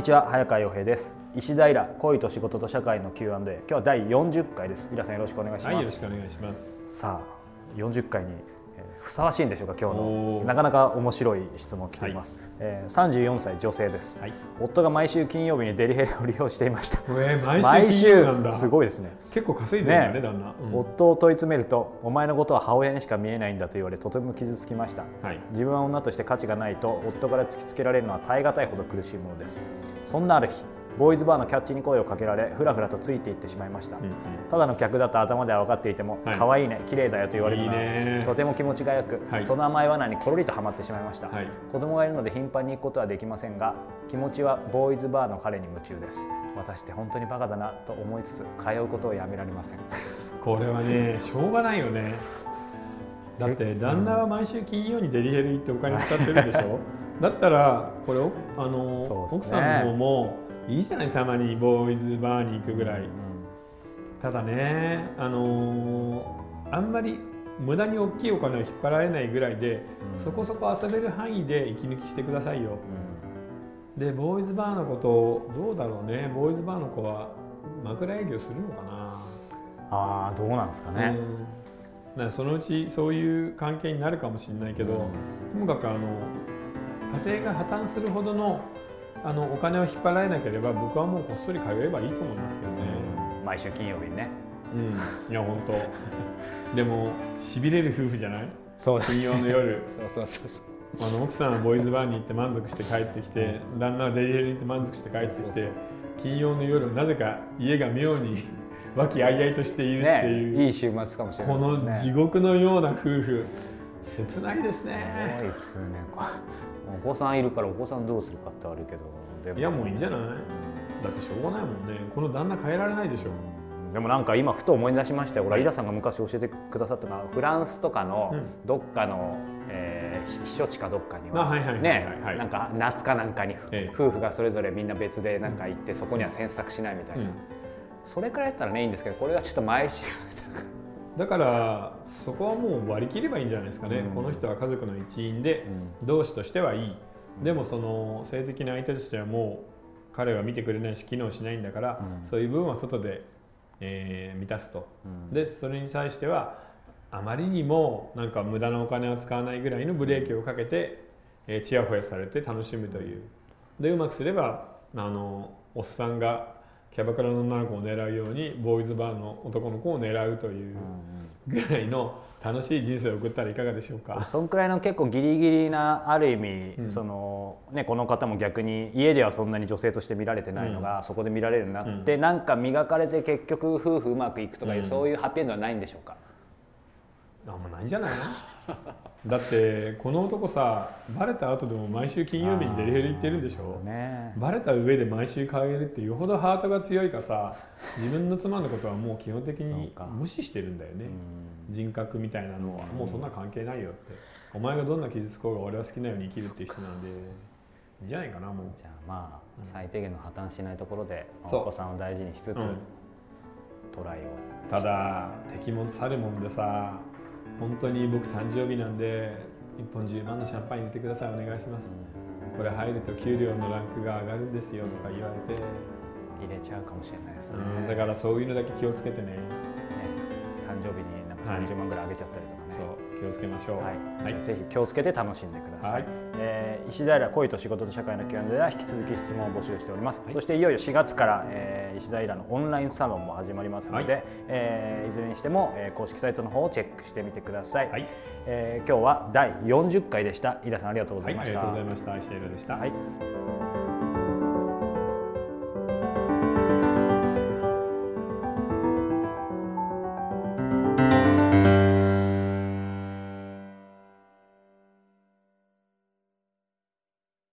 にちは早川洋平です。石平恋と仕事と社会の Q&A 今日は第40回です。イラさんよろしくお願いします、はい、よろしくお願いします。さあ40回にえーふさわしいんでしょうか今日の。なかなか面白い質問来ています、えー34歳女性です、はい。夫が毎週金曜日にデリヘルを利用していました。え毎週毎金週曜なんだ。すごいですね。結構稼いでるんだねね旦那、うん。夫を問い詰めるとお前のことは母親にしか見えないんだと言われとても傷つきました。はい。自分は女として価値がないと夫から突きつけられるのは耐え難いほど苦しいものです。そんなある日ボーイズバーのキャッチに声をかけられふらふらとついていってしまいました、うんうん。ただの客だと頭では分かっていても、はい。可愛いね綺麗だよと言われるのとても気持ちがよく、はい。その甘い罠にころりとはまってしまいました、はい。子供がいるので頻繁に行くことはできませんが気持ちはボーイズバーの彼に夢中です。私って本当にバカだなと思いつつ通うことをやめられません。これはねしょうがないよね。だって旦那は毎週金曜にデリヘル行ってお金使ってるでしょ？だったらこれおあの、ね。奥さんの方もいいじゃないたまにボーイズバーに行くぐらい、ただねあのーあんまり無駄に大きいお金を引っ張られないぐらいで、うん。そこそこ遊べる範囲で息抜きしてくださいよ、でボーイズバーのことどうだろうね。ボーイズバーの子は枕営業するのかな、ああどうなんですかね、うん。そのうちそういう関係になるかもしれないけど、うん。ともかくあの家庭が破綻するほどのあのお金を引っ張られなければ僕はもうこっそり通えばいいと思いますけどね。毎週金曜日にね。うん、いや本当。でもしびれる夫婦じゃない？そう。金曜の夜。そうそうそうそう。あの奥さんはボーイズバーに行って満足して帰ってきて旦那はデリヘルに行って満足して帰ってきて金曜の夜なぜか家が妙に 和気あいあいとしているってねいう、いい週末かもしれないね。の地獄のような夫婦切ないですすごねいっすね。こお子さんいるからお子さんどうするかってあるけどでも。いやもういいんじゃない？だってしょうがないもんね。この旦那変えられないでしょ。でもなんか今ふと思い出しましたよ、はいイラさんが昔教えてくださったのはフランスとかのうん。どっかの、えー避暑地かどっかにあはいはいはいはいねはい。なんか夏かなんかに、ええ。夫婦がそれぞれみんな別でなんか行って、そこには詮索しないみたいな、うんそれからやったらねいいんですけどこれがちょっと毎週だからそこはもう割り切ればいいんじゃないですかね、うん。この人は家族の一員で同志としてはいい。でもその性的な相手としてはもう彼は見てくれないし機能しないんだから、うん。そういう部分は外で、えー満たすと。うん。でそれに対してはあまりにもなんか無駄なお金を使わないぐらいのブレーキをかけて、えー、チヤホヤされて楽しむという。でうまくすればあのおっさんがキャバクラの女の子を狙うようにボーイズバーの男の子を狙うというぐらいの楽しい人生を送ったらいかがでしょうか？そんくらいの結構ギリギリなある意味、うん。そのね、この方も逆に家ではそんなに女性として見られてないのが、そこで見られるようになって、なんか磨かれて結局夫婦うまくいくとかいう、うん。そういうハッピーエンドはないんでしょうか？あんまないんじゃないだってこの男さバレた後でも毎週金曜日にデリヘル行ってるんでしょ？ね。バレた上で毎週帰るってよほどハートが強いかさ 自分の妻のことはもう基本的に無視してるんだよね。うん。人格みたいなのは。もうそんな関係ないよって。お前がどんな傷つこうが俺は好きなように生きるっていう人なんで。いいんじゃないかなもう。じゃあまあ最低限の破綻しないところでお子さんを大事にしつつ、うん。トライを。ただ敵も去るもんでさ本当に僕誕生日なんで1本10万のシャンパン入れてくださいお願いします。これ入ると給料のランクが上がるんですよとか言われて、入れちゃうかもしれないですね。うん、だからそういうのだけ気をつけてね。ね。誕生日になんかはい30万ぐらいあげちゃったりとかね、そう気をつけましょう。はい、はい。ぜひ気をつけて楽しんでください、はい。えー石平恋と仕事と社会の Q&A では引き続き質問を募集しております、そしていよいよ4月から、えー石平のオンラインサロンも始まりますので、はい。えーいずれにしても、えー公式サイトの方をチェックしてみてください、はい、えー今日は第40回でした。井田さんありがとうござはいい、ました、ありがとうございました。石井でした、はい